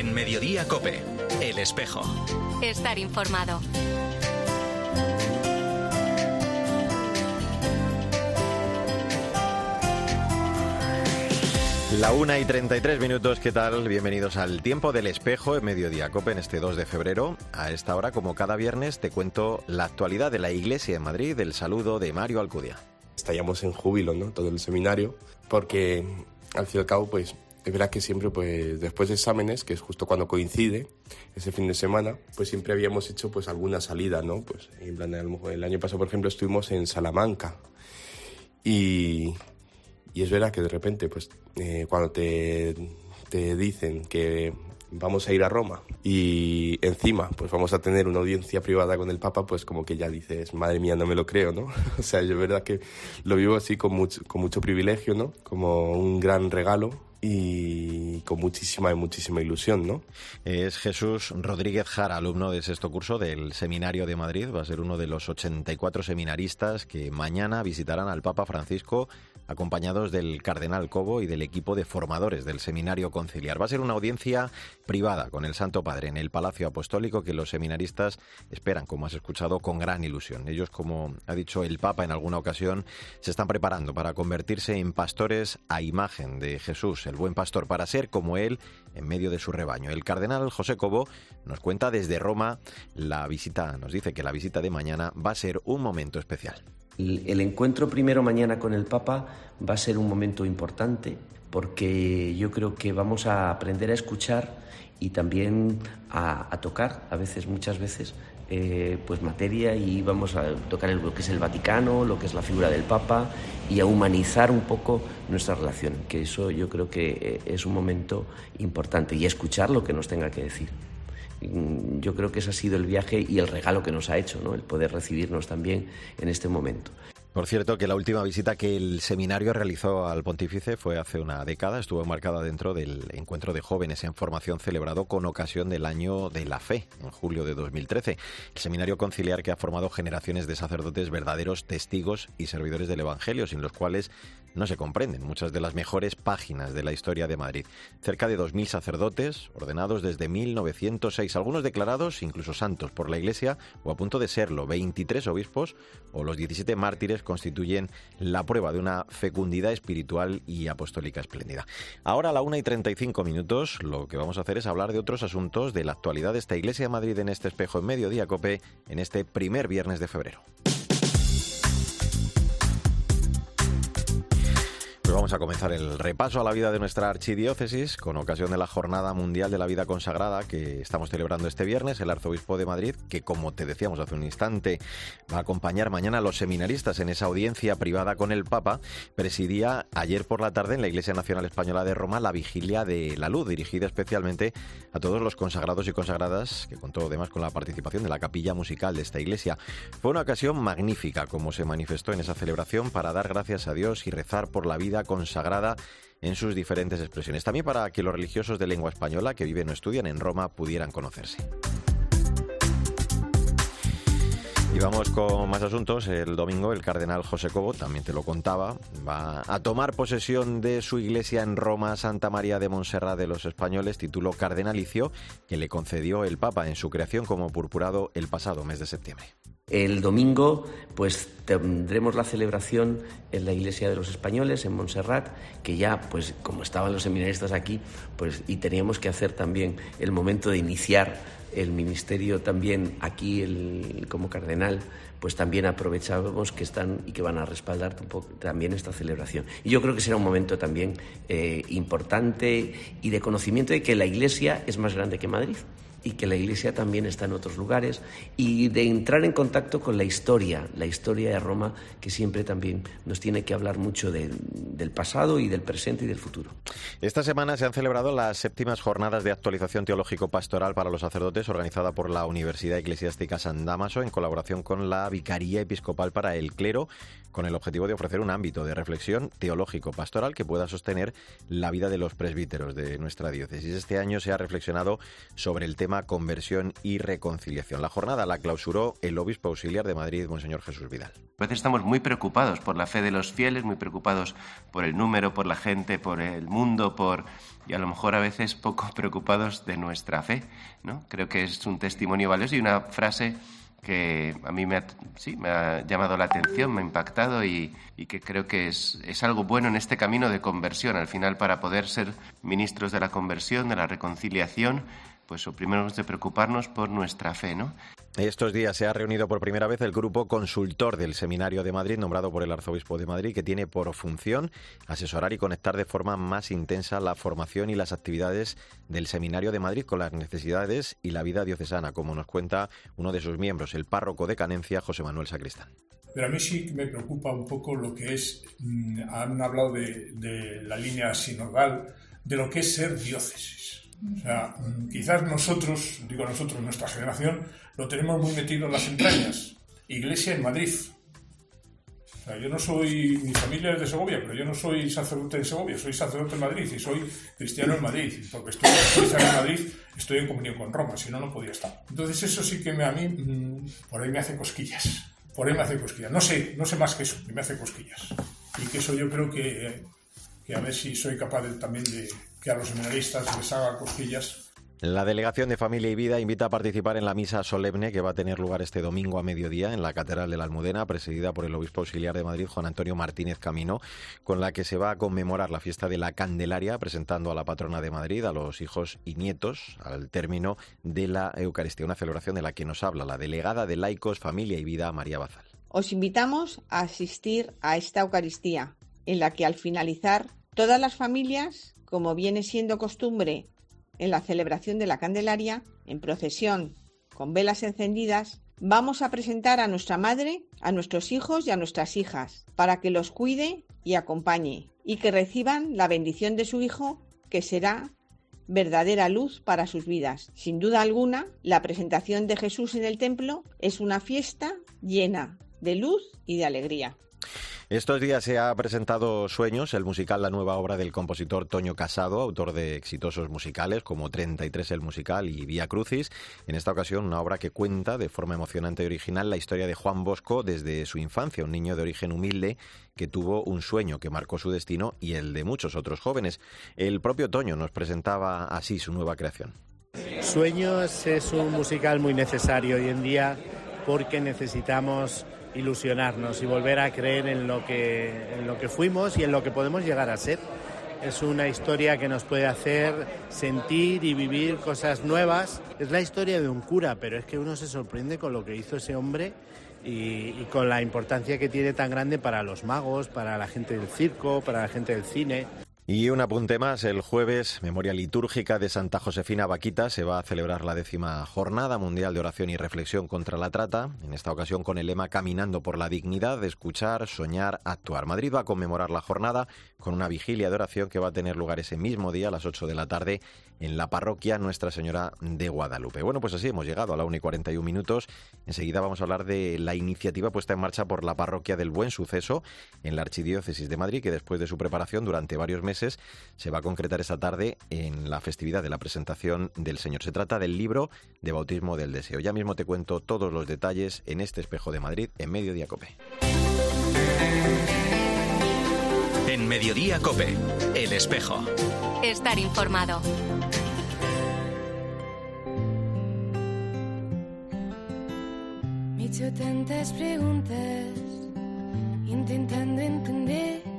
En Mediodía Cope, El Espejo. Estar informado. La una y 33 minutos, ¿qué tal? Bienvenidos al Tiempo del Espejo en Mediodía Cope en este 2 de febrero. A esta hora, como cada viernes, te cuento la actualidad de la Iglesia de Madrid, el saludo de Mario Alcudia. Estallamos en júbilo, ¿no? Todo el seminario, porque al fin y al cabo, pues es verdad que siempre, pues después de exámenes, que es justo cuando coincide ese fin de semana, pues siempre habíamos hecho pues alguna salida, ¿no? Pues en plan, el año pasado, por ejemplo, estuvimos en Salamanca y, es verdad que de repente, pues eh, cuando te, te dicen que vamos a ir a Roma y encima pues vamos a tener una audiencia privada con el Papa, pues como que ya dices, madre mía, no me lo creo, ¿no? o sea, yo es verdad que lo vivo así con mucho, con mucho privilegio, ¿no? Como un gran regalo y con muchísima, muchísima ilusión, ¿no? Es Jesús Rodríguez Jara, alumno de sexto curso del Seminario de Madrid. Va a ser uno de los 84 seminaristas que mañana visitarán al Papa Francisco acompañados del Cardenal Cobo y del equipo de formadores del Seminario Conciliar. Va a ser una audiencia privada con el Santo Padre en el Palacio Apostólico que los seminaristas esperan, como has escuchado, con gran ilusión. Ellos, como ha dicho el Papa en alguna ocasión, se están preparando para convertirse en pastores a imagen de Jesús, el buen pastor, para ser como él en medio de su rebaño. El cardenal José Cobo nos cuenta desde Roma la visita, nos dice que la visita de mañana va a ser un momento especial. El encuentro primero mañana con el Papa va a ser un momento importante porque yo creo que vamos a aprender a escuchar y también a, tocar, a veces, muchas veces, eh, pues materia y vamos a tocar lo que es el Vaticano, lo que es la figura del Papa y a humanizar un poco nuestra relación, que eso yo creo que eh, es un momento importante y escuchar lo que nos tenga que decir. Mm, yo creo que ese ha sido el viaje y el regalo que nos ha hecho, ¿no? el poder recibirnos también en este momento. Por cierto, que la última visita que el seminario realizó al pontífice fue hace una década, estuvo marcada dentro del encuentro de jóvenes en formación celebrado con ocasión del año de la fe, en julio de 2013. El seminario conciliar que ha formado generaciones de sacerdotes verdaderos testigos y servidores del Evangelio, sin los cuales no se comprenden muchas de las mejores páginas de la historia de Madrid. Cerca de 2.000 sacerdotes, ordenados desde 1906, algunos declarados incluso santos por la Iglesia o a punto de serlo, 23 obispos o los 17 mártires constituyen la prueba de una fecundidad espiritual y apostólica espléndida. Ahora a la 1 y 35 minutos lo que vamos a hacer es hablar de otros asuntos de la actualidad de esta Iglesia de Madrid en este espejo en mediodía cope en este primer viernes de febrero. Vamos a comenzar el repaso a la vida de nuestra archidiócesis con ocasión de la Jornada Mundial de la Vida Consagrada que estamos celebrando este viernes. El arzobispo de Madrid, que como te decíamos hace un instante, va a acompañar mañana a los seminaristas en esa audiencia privada con el Papa, presidía ayer por la tarde en la Iglesia Nacional Española de Roma la Vigilia de la Luz, dirigida especialmente a todos los consagrados y consagradas, que contó además con la participación de la capilla musical de esta iglesia. Fue una ocasión magnífica, como se manifestó en esa celebración, para dar gracias a Dios y rezar por la vida consagrada en sus diferentes expresiones. También para que los religiosos de lengua española que viven o estudian en Roma pudieran conocerse. Y vamos con más asuntos. El domingo el cardenal José Cobo, también te lo contaba, va a tomar posesión de su iglesia en Roma, Santa María de Montserrat de los Españoles, título cardenalicio que le concedió el Papa en su creación como purpurado el pasado mes de septiembre. El domingo pues tendremos la celebración en la iglesia de los españoles en Montserrat, que ya pues como estaban los seminaristas aquí, pues y teníamos que hacer también el momento de iniciar el ministerio también aquí el, como cardenal, pues también aprovechamos que están y que van a respaldar también esta celebración. Y yo creo que será un momento también eh, importante y de conocimiento de que la iglesia es más grande que Madrid y que la Iglesia también está en otros lugares y de entrar en contacto con la historia, la historia de Roma, que siempre también nos tiene que hablar mucho del pasado y del presente y del futuro. Esta semana se han celebrado las séptimas jornadas de actualización teológico-pastoral para los sacerdotes organizada por la Universidad Eclesiástica San Damaso en colaboración con la Vicaría Episcopal para el Clero con el objetivo de ofrecer un ámbito de reflexión teológico-pastoral que pueda sostener la vida de los presbíteros de nuestra diócesis. Este año se ha reflexionado sobre el tema lema Conversión y Reconciliación. La jornada la clausuró el obispo auxiliar de Madrid, Monseñor Jesús Vidal. A veces estamos muy preocupados por la fe de los fieles, muy preocupados por el número, por la gente, por el mundo, por y a lo mejor a veces poco preocupados de nuestra fe, ¿no? Creo que es un testimonio valioso y una frase que a mí me ha, sí, me ha llamado la atención, me ha impactado y, y que creo que es, es, algo bueno en este camino de conversión. Al final, para poder ser ministros de la conversión, de la reconciliación, pues lo primero es de preocuparnos por nuestra fe, ¿no? Estos días se ha reunido por primera vez el grupo consultor del Seminario de Madrid, nombrado por el Arzobispo de Madrid, que tiene por función asesorar y conectar de forma más intensa la formación y las actividades del Seminario de Madrid con las necesidades y la vida diocesana, como nos cuenta uno de sus miembros, el párroco de Canencia, José Manuel Sacristán. Pero a mí sí me preocupa un poco lo que es, mm, han hablado de, de la línea sinodal, de lo que es ser diócesis. O sea, mm, quizás nosotros, digo nosotros, nuestra generación, lo tenemos muy metido en las entrañas. Iglesia en Madrid. O sea, yo no soy, mi familia es de Segovia, pero yo no soy sacerdote en Segovia, soy sacerdote en Madrid y soy cristiano en Madrid. Porque estoy en Madrid, estoy en comunión con Roma, si no, no podía estar. Entonces eso sí que me, a mí, mmm, por ahí me hace cosquillas. Por ahí me hace cosquillas. No sé, no sé más que eso, me hace cosquillas. Y que eso yo creo que, que a ver si soy capaz de, también de, que a los seminaristas les haga cosquillas. La Delegación de Familia y Vida invita a participar en la misa solemne que va a tener lugar este domingo a mediodía en la Catedral de la Almudena, presidida por el obispo auxiliar de Madrid, Juan Antonio Martínez Camino, con la que se va a conmemorar la fiesta de la Candelaria, presentando a la patrona de Madrid, a los hijos y nietos, al término de la Eucaristía, una celebración de la que nos habla la delegada de Laicos, Familia y Vida, María Bazal. Os invitamos a asistir a esta Eucaristía, en la que al finalizar todas las familias como viene siendo costumbre en la celebración de la Candelaria, en procesión, con velas encendidas, vamos a presentar a nuestra madre, a nuestros hijos y a nuestras hijas, para que los cuide y acompañe, y que reciban la bendición de su Hijo, que será verdadera luz para sus vidas. Sin duda alguna, la presentación de Jesús en el templo es una fiesta llena de luz y de alegría. Estos días se ha presentado Sueños, el musical, la nueva obra del compositor Toño Casado, autor de exitosos musicales como 33 el musical y Vía Crucis. En esta ocasión, una obra que cuenta de forma emocionante y original la historia de Juan Bosco desde su infancia, un niño de origen humilde que tuvo un sueño que marcó su destino y el de muchos otros jóvenes. El propio Toño nos presentaba así su nueva creación. Sueños es un musical muy necesario hoy en día porque necesitamos ilusionarnos y volver a creer en lo que, en lo que fuimos y en lo que podemos llegar a ser. Es una historia que nos puede hacer sentir y vivir cosas nuevas. Es la historia de un cura, pero es que uno se sorprende con lo que hizo ese hombre y, y, con la importancia que tiene tan grande para los magos, para la gente del circo, para la gente del cine. Y un apunte más, el jueves, memoria litúrgica de Santa Josefina Vaquita, se va a celebrar la décima Jornada Mundial de Oración y Reflexión contra la Trata, en esta ocasión con el lema Caminando por la dignidad de escuchar, soñar, actuar. Madrid va a conmemorar la jornada con una vigilia de oración que va a tener lugar ese mismo día a las 8 de la tarde en la parroquia Nuestra Señora de Guadalupe. Bueno, pues así hemos llegado a la 1 y 41 minutos. Enseguida vamos a hablar de la iniciativa puesta en marcha por la parroquia del Buen Suceso en la Archidiócesis de Madrid, que después de su preparación durante varios meses se va a concretar esta tarde en la festividad de la presentación del Señor. Se trata del libro de bautismo del deseo. Ya mismo te cuento todos los detalles en este espejo de Madrid en Mediodía Cope. En Mediodía Cope, el espejo. Estar informado. Me he hecho tantas preguntas intentando entender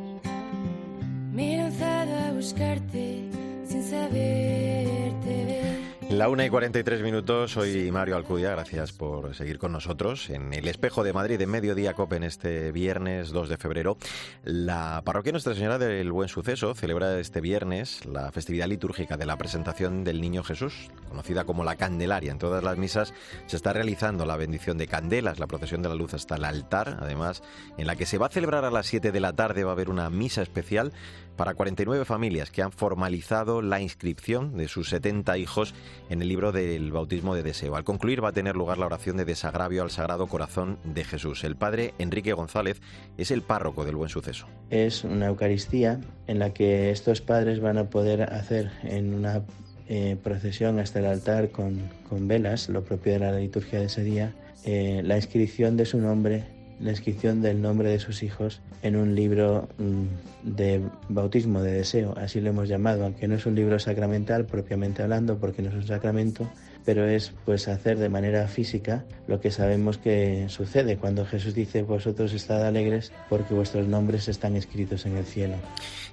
me he lanzado a buscarte sin saberte ver. La una y 43 minutos, soy Mario Alcudia, gracias por seguir con nosotros en el Espejo de Madrid en Mediodía Cope en este viernes 2 de febrero. La parroquia Nuestra Señora del Buen Suceso celebra este viernes la festividad litúrgica de la presentación del Niño Jesús, conocida como la Candelaria. En todas las misas se está realizando la bendición de candelas, la procesión de la luz hasta el altar, además en la que se va a celebrar a las 7 de la tarde, va a haber una misa especial para 49 familias que han formalizado la inscripción de sus 70 hijos en el libro del bautismo de deseo. Al concluir va a tener lugar la oración de desagravio al Sagrado Corazón de Jesús. El padre Enrique González es el párroco del Buen Suceso. Es una Eucaristía en la que estos padres van a poder hacer en una eh, procesión hasta el altar con, con, velas, lo propio de la liturgia de ese día, eh, la inscripción de su nombre, la inscripción del nombre de sus hijos en un libro mm, de bautismo de deseo, así lo hemos llamado, aunque no es un libro sacramental propiamente hablando, porque no es un sacramento, pero es pues hacer de manera física lo que sabemos que sucede cuando Jesús dice vosotros estad alegres porque vuestros nombres están escritos en el cielo.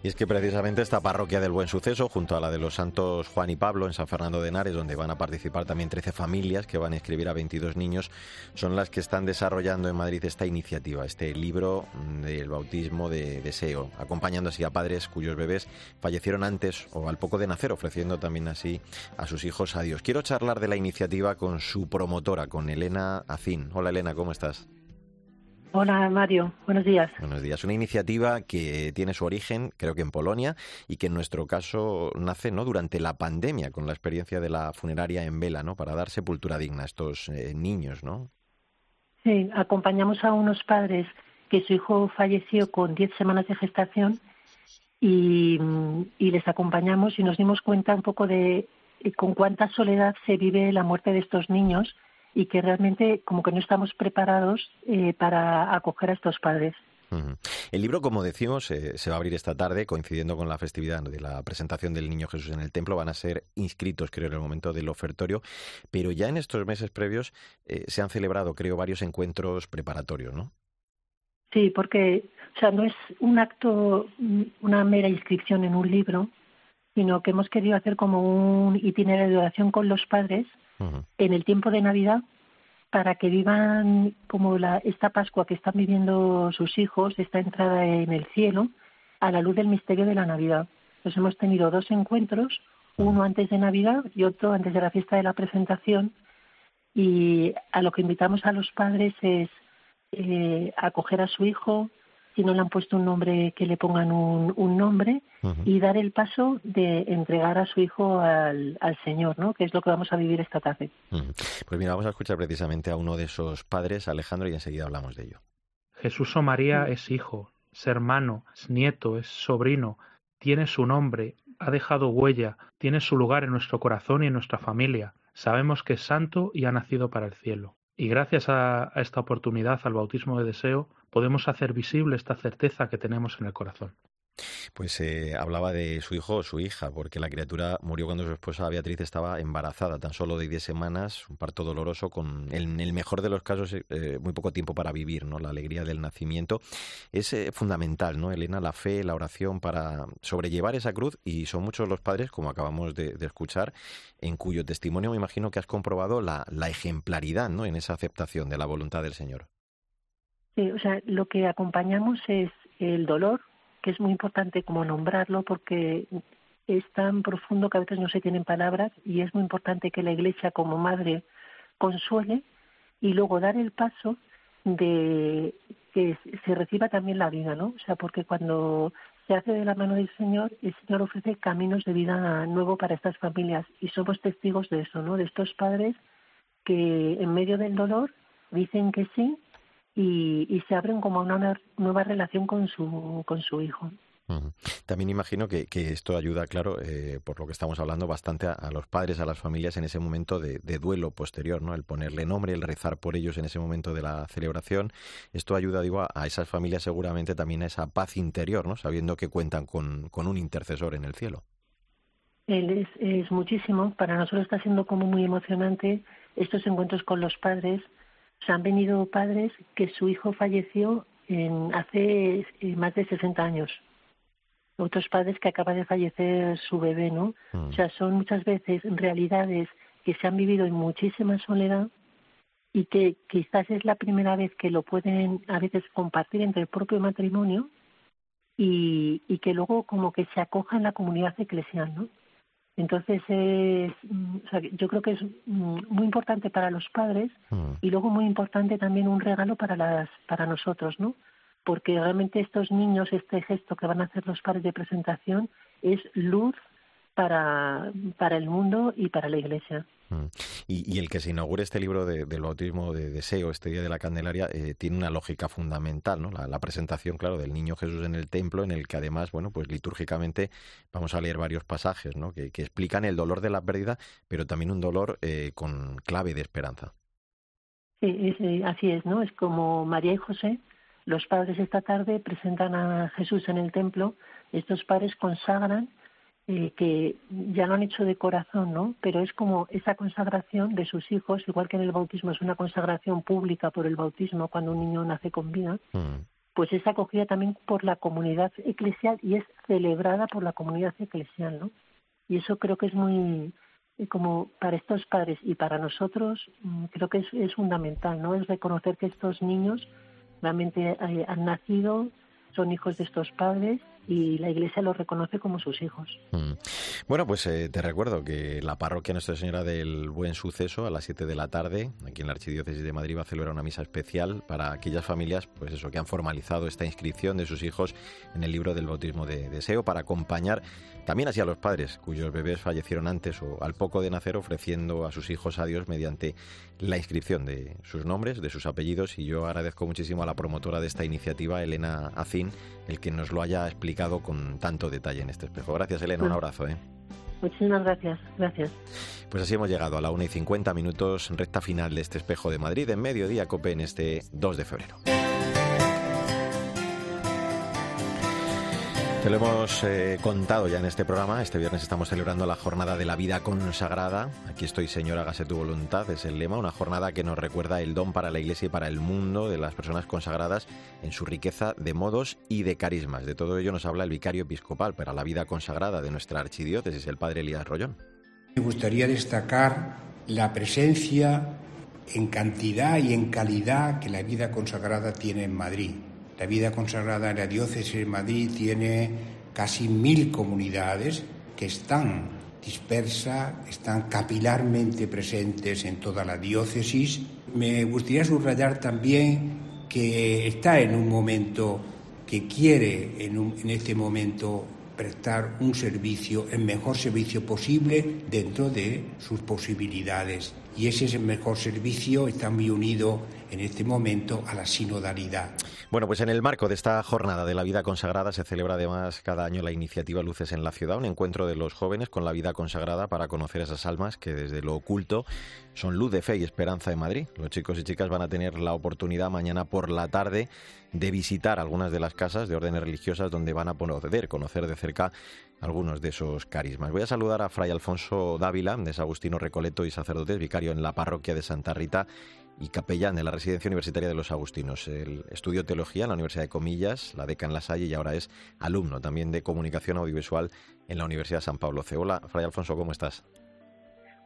Y es que precisamente esta parroquia del Buen Suceso, junto a la de los santos Juan y Pablo en San Fernando de Henares, donde van a participar también 13 familias que van a escribir a 22 niños, son las que están desarrollando en Madrid esta iniciativa, este libro del bautismo de deseo, acompañando así a padres cuyos bebés fallecieron antes o al poco de nacer, ofreciendo también así a sus hijos a Dios. Quiero charlar de la iniciativa con su promotora, con Elena Acín. Hola Elena, ¿cómo estás? Hola Mario, buenos días. Buenos días. Una iniciativa que tiene su origen, creo que en Polonia, y que en nuestro caso nace no durante la pandemia, con la experiencia de la funeraria en vela, ¿no? Para dar sepultura digna a estos eh, niños, ¿no? Sí, acompañamos a unos padres que su hijo falleció con 10 semanas de gestación y, y les acompañamos y nos dimos cuenta un poco de con cuánta soledad se vive la muerte de estos niños y que realmente como que no estamos preparados eh, para acoger a estos padres. El libro, como decimos, eh, se va a abrir esta tarde, coincidiendo con la festividad de la presentación del Niño Jesús en el templo. Van a ser inscritos, creo, en el momento del ofertorio. Pero ya en estos meses previos eh, se han celebrado, creo, varios encuentros preparatorios, ¿no? Sí, porque o sea, no es un acto, una mera inscripción en un libro, sino que hemos querido hacer como un itinerario de oración con los padres en el tiempo de Navidad para que vivan como la, esta Pascua que están viviendo sus hijos, esta entrada en el cielo, a la luz del misterio de la Navidad. Entonces hemos tenido dos encuentros, uno antes de Navidad y otro antes de la fiesta de la presentación, y a lo que invitamos a los padres es eh, acoger a su hijo, si no le han puesto un nombre, que le pongan un, nombre y dar el paso de entregar a su hijo al, Señor, ¿no? Que es lo que vamos a vivir esta tarde. Pues mira, vamos a escuchar precisamente a uno de esos padres, Alejandro, y enseguida hablamos de ello. Jesús o María es hijo, es hermano, es nieto, es sobrino, tiene su nombre, ha dejado huella, tiene su lugar en nuestro corazón y en nuestra familia. Sabemos que es santo y ha nacido para el cielo. Y gracias a esta oportunidad, al bautismo de deseo, podemos hacer visible esta certeza que tenemos en el corazón. Pues eh, hablaba de su hijo o su hija, porque la criatura murió cuando su esposa Beatriz estaba embarazada, tan solo de 10 semanas, un parto doloroso, con en el mejor de los casos eh, muy poco tiempo para vivir, ¿no? La alegría del nacimiento. Es eh, fundamental, ¿no, Elena? La fe, la oración para sobrellevar esa cruz, y son muchos los padres, como acabamos de, escuchar, en cuyo testimonio me imagino que has comprobado la, la ejemplaridad, ¿no? En esa aceptación de la voluntad del Señor. Sí, o sea, lo que acompañamos es el dolor, que es muy importante como nombrarlo porque es tan profundo que a veces no se tienen palabras y es muy importante que la Iglesia como madre consuele y luego dar el paso de que se reciba también la vida, ¿no? O sea, porque cuando se hace de la mano del Señor, el Señor ofrece caminos de vida nuevo para estas familias y somos testigos de eso, ¿no? De estos padres que en medio del dolor dicen que sí y, se abren como una nueva relación con su, con su hijo. También imagino que, esto ayuda, claro, eh, por lo que estamos hablando, bastante a, los padres, a las familias en ese momento de, duelo posterior, ¿no? El ponerle nombre, el rezar por ellos en ese momento de la celebración. Esto ayuda, digo, a, esas familias seguramente también a esa paz interior, ¿no? Sabiendo que cuentan con, con un intercesor en el cielo. Él es, es muchísimo. Para nosotros está siendo como muy emocionante estos encuentros con los padres se han venido padres que su hijo falleció en, hace eh, más de 60 años. Otros padres que acaba de fallecer su bebé, ¿no? O sea, son muchas veces realidades que se han vivido en muchísima soledad y que quizás es la primera vez que lo pueden a veces compartir entre el propio matrimonio y, y que luego como que se acoja en la comunidad eclesial, ¿no? Entonces, es, mm, yo creo que es mm, muy importante para los padres mm. y luego muy importante también un regalo para, las, para nosotros, ¿no? Porque realmente estos niños, este gesto que van a hacer los padres de presentación es luz para, para el mundo y para la Iglesia. Mm. Y, el que se inaugure este libro del bautismo de deseo, este día de la Candelaria, eh, tiene una lógica fundamental, ¿no? La, presentación, claro, del niño Jesús en el templo, en el que además, bueno, pues litúrgicamente vamos a leer varios pasajes, ¿no? Que, explican el dolor de la pérdida, pero también un dolor eh, con clave de esperanza. Sí, eh, así es, ¿no? Es como María y José, los padres esta tarde presentan a Jesús en el templo, estos padres consagran eh, que ya lo han hecho de corazón, ¿no? Pero es como esa consagración de sus hijos, igual que en el bautismo es una consagración pública por el bautismo cuando un niño nace con vida, mm. pues es acogida también por la comunidad eclesial y es celebrada por la comunidad eclesial, ¿no? Y eso creo que es muy, eh, como para estos padres y para nosotros, mm, creo que es, es fundamental, ¿no? Es reconocer que estos niños realmente eh, han nacido, son hijos de estos padres y la Iglesia los reconoce como sus hijos. Mm. Bueno, pues eh, te recuerdo que la parroquia Nuestra Señora del Buen Suceso a las 7 de la tarde, aquí en la Archidiócesis de Madrid, va a celebrar una misa especial para aquellas familias, pues eso, que han formalizado esta inscripción de sus hijos en el libro del bautismo de deseo para acompañar también así a los padres cuyos bebés fallecieron antes o al poco de nacer, ofreciendo a sus hijos a Dios mediante la inscripción de sus nombres, de sus apellidos. Y yo agradezco muchísimo a la promotora de esta iniciativa, Elena Acín, el que nos lo haya explicado con tanto detalle en este espejo. Gracias, Elena. Un abrazo. ¿eh? Muchísimas gracias, gracias. Pues así hemos llegado a la 1 y 50 minutos, recta final de este espejo de Madrid, en mediodía, COPE, en este 2 de febrero. Te lo hemos eh, contado ya en este programa. Este viernes estamos celebrando la jornada de la vida consagrada. Aquí estoy, Señor, hágase tu voluntad, es el lema. Una jornada que nos recuerda el don para la Iglesia y para el mundo de las personas consagradas en su riqueza de modos y de carismas. De todo ello nos habla el vicario episcopal para la vida consagrada de nuestra archidiócesis, el padre Elías Rollón. Me gustaría destacar la presencia en cantidad y en calidad que la vida consagrada tiene en Madrid la vida consagrada en la diócesis de Madrid tiene casi mil comunidades que están dispersas, están capilarmente presentes en toda la diócesis. Me gustaría subrayar también que está en un momento que quiere en, este momento prestar un servicio, el mejor servicio posible dentro de sus posibilidades. Y ese es el mejor servicio, está muy unido en este momento a la sinodalidad. Bueno, pues en el marco de esta jornada de la vida consagrada se celebra además cada año la iniciativa Luces en la Ciudad, un encuentro de los jóvenes con la vida consagrada para conocer esas almas que desde lo oculto son luz de fe y esperanza en Madrid. Los chicos y chicas van a tener la oportunidad mañana por la tarde de visitar algunas de las casas de órdenes religiosas donde van a poder conocer de cerca algunos de esos carismas. Voy a saludar a Fray Alfonso Dávila, de San Agustino Recoleto y sacerdote, vicario en la parroquia de Santa Rita y capellán de la Residencia Universitaria de los Agustinos. El estudió teología en la Universidad de Comillas, la DECA en La Salle y ahora es alumno también de comunicación audiovisual en la Universidad de San Pablo C. Hola, Fray Alfonso, ¿cómo estás?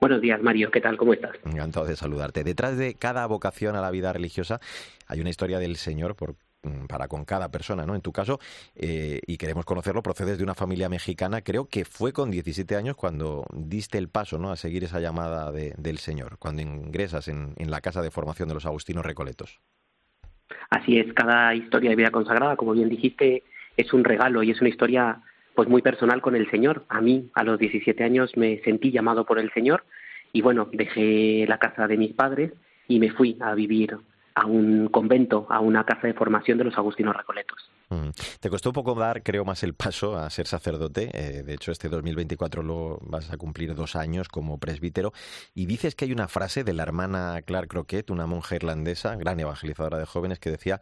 Buenos días, Mario. ¿Qué tal? ¿Cómo estás? Encantado de saludarte. Detrás de cada vocación a la vida religiosa hay una historia del Señor por para con cada persona, ¿no? En tu caso, eh, y queremos conocerlo, procedes de una familia mexicana, creo que fue con 17 años cuando diste el paso, ¿no? A seguir esa llamada del Señor, cuando ingresas en, la casa de formación de los Agustinos Recoletos. Así es, cada historia de vida consagrada, como bien dijiste, es un regalo y es una historia pues muy personal con el Señor. A mí, a los 17 años, me sentí llamado por el Señor y bueno, dejé la casa de mis padres y me fui a vivir a un convento, a una casa de formación de los agustinos recoletos. Mm. Te costó un poco dar, creo, más el paso a ser sacerdote. Eh, de hecho, este 2024 lo vas a cumplir dos años como presbítero. Y dices que hay una frase de la hermana Clark Croquet, una monja irlandesa, gran evangelizadora de jóvenes, que decía: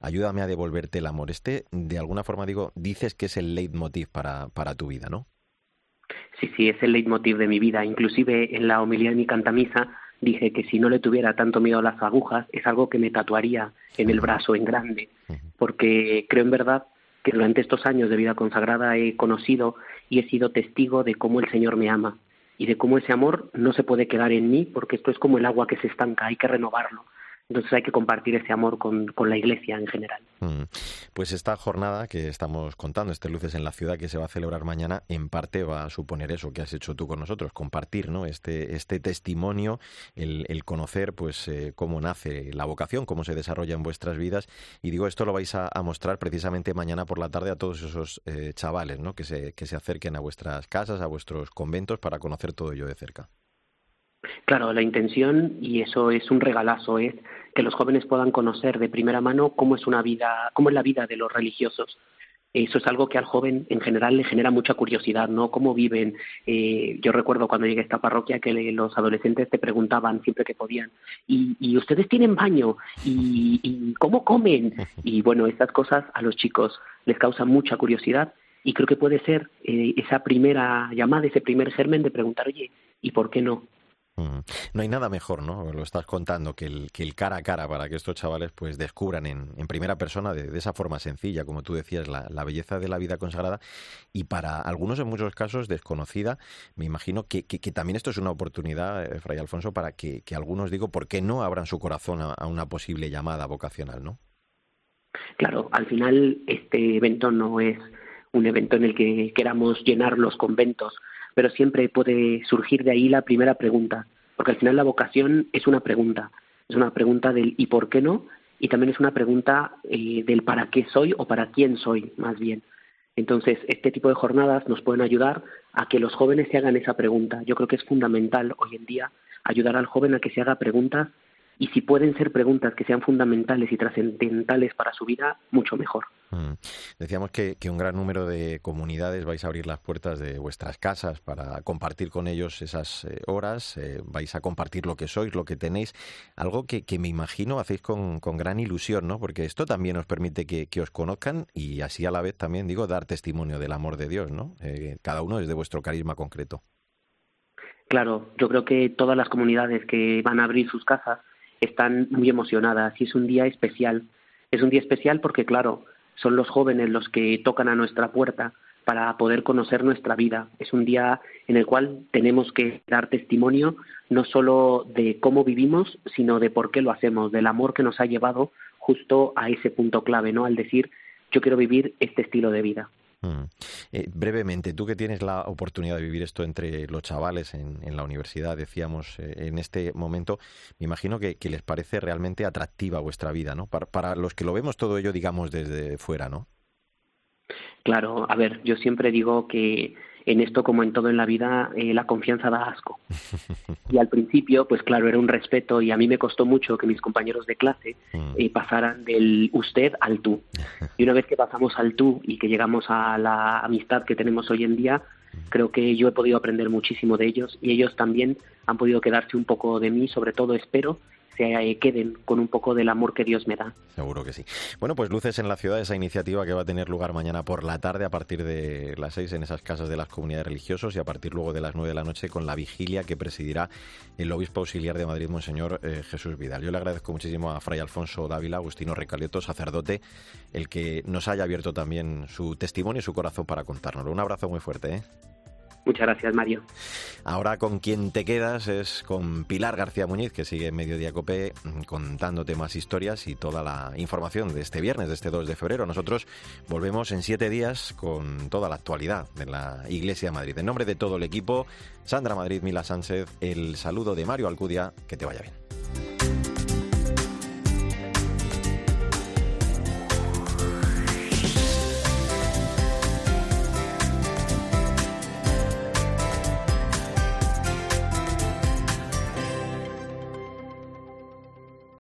Ayúdame a devolverte el amor. Este, de alguna forma, digo, dices que es el leitmotiv para, para tu vida, ¿no? Sí, sí, es el leitmotiv de mi vida. Inclusive en la homilía de mi cantamisa dije que si no le tuviera tanto miedo a las agujas, es algo que me tatuaría en el brazo en grande, porque creo en verdad que durante estos años de vida consagrada he conocido y he sido testigo de cómo el Señor me ama y de cómo ese amor no se puede quedar en mí, porque esto es como el agua que se estanca, hay que renovarlo. Entonces hay que compartir ese amor con, con la Iglesia en general. Mm. Pues esta jornada que estamos contando, este Luces en la Ciudad que se va a celebrar mañana, en parte va a suponer eso que has hecho tú con nosotros, compartir ¿no? este, este testimonio, el, el conocer pues eh, cómo nace la vocación, cómo se desarrolla en vuestras vidas. Y digo, esto lo vais a, mostrar precisamente mañana por la tarde a todos esos eh, chavales ¿no? que, se, que se acerquen a vuestras casas, a vuestros conventos para conocer todo ello de cerca. Claro, la intención, y eso es un regalazo, es que los jóvenes puedan conocer de primera mano cómo es una vida, cómo es la vida de los religiosos. Eso es algo que al joven en general le genera mucha curiosidad, ¿no? Cómo viven. Eh, yo recuerdo cuando llegué a esta parroquia que los adolescentes te preguntaban siempre que podían, ¿y, ustedes tienen baño? ¿Y, cómo comen? Y bueno, estas cosas a los chicos les causan mucha curiosidad y creo que puede ser eh, esa primera llamada, ese primer germen de preguntar, oye, ¿y por qué no? Mm. No hay nada mejor, ¿no? Lo estás contando, que el, que el cara a cara para que estos chavales pues descubran en, en primera persona, de, esa forma sencilla, como tú decías, la, belleza de la vida consagrada y para algunos en muchos casos desconocida. Me imagino que, que, también esto es una oportunidad, eh, Fray Alfonso, para que, que, algunos, digo, ¿por qué no abran su corazón a, una posible llamada vocacional, no? Claro, al final este evento no es un evento en el que queramos llenar los conventos pero siempre puede surgir de ahí la primera pregunta, porque al final la vocación es una pregunta, es una pregunta del ¿y por qué no? y también es una pregunta eh, del para qué soy o para quién soy, más bien. Entonces, este tipo de jornadas nos pueden ayudar a que los jóvenes se hagan esa pregunta. Yo creo que es fundamental hoy en día ayudar al joven a que se haga preguntas y si pueden ser preguntas que sean fundamentales y trascendentales para su vida, mucho mejor. Mm. Decíamos que, un gran número de comunidades vais a abrir las puertas de vuestras casas para compartir con ellos esas eh, horas, eh, vais a compartir lo que sois, lo que tenéis, algo que, me imagino hacéis con, gran ilusión, ¿no? Porque esto también os permite que, os conozcan y así a la vez también, digo, dar testimonio del amor de Dios, ¿no? Eh, cada uno es de vuestro carisma concreto. Claro, yo creo que todas las comunidades que van a abrir sus casas están muy emocionadas y es un día especial. Es un día especial porque, claro, son los jóvenes los que tocan a nuestra puerta para poder conocer nuestra vida. Es un día en el cual tenemos que dar testimonio no solo de cómo vivimos, sino de por qué lo hacemos, del amor que nos ha llevado justo a ese punto clave, ¿no? Al decir, yo quiero vivir este estilo de vida. Mm. Eh, brevemente, tú que tienes la oportunidad de vivir esto entre los chavales en, la universidad, decíamos eh, en este momento, me imagino que, les parece realmente atractiva vuestra vida, ¿no? Para, para los que lo vemos todo ello, digamos, desde fuera, ¿no? Claro, a ver, yo siempre digo que en esto como en todo en la vida eh, la confianza da asco. Y al principio, pues claro, era un respeto y a mí me costó mucho que mis compañeros de clase mm. eh, pasaran del usted al tú. Y una vez que pasamos al tú y que llegamos a la amistad que tenemos hoy en día, creo que yo he podido aprender muchísimo de ellos y ellos también han podido quedarse un poco de mí, sobre todo espero se queden con un poco del amor que Dios me da. Seguro que sí. Bueno, pues Luces en la Ciudad, esa iniciativa que va a tener lugar mañana por la tarde a partir de las seis en esas casas de las comunidades religiosas y a partir luego de las nueve de la noche con la vigilia que presidirá el obispo auxiliar de Madrid, Monseñor eh, Jesús Vidal. Yo le agradezco muchísimo a Fray Alfonso Dávila, Agustino Recaleto, sacerdote, el que nos haya abierto también su testimonio y su corazón para contárnoslo. Un abrazo muy fuerte. ¿eh? Muchas gracias, Mario. Ahora con quien te quedas es con Pilar García Muñiz, que sigue en Mediodía Cope mm, contándote más historias y toda la información de este viernes, de este 2 de febrero. Nosotros volvemos en siete días con toda la actualidad de la Iglesia de Madrid. En nombre de todo el equipo, Sandra Madrid, Mila Sánchez, el saludo de Mario Alcudia, que te vaya bien.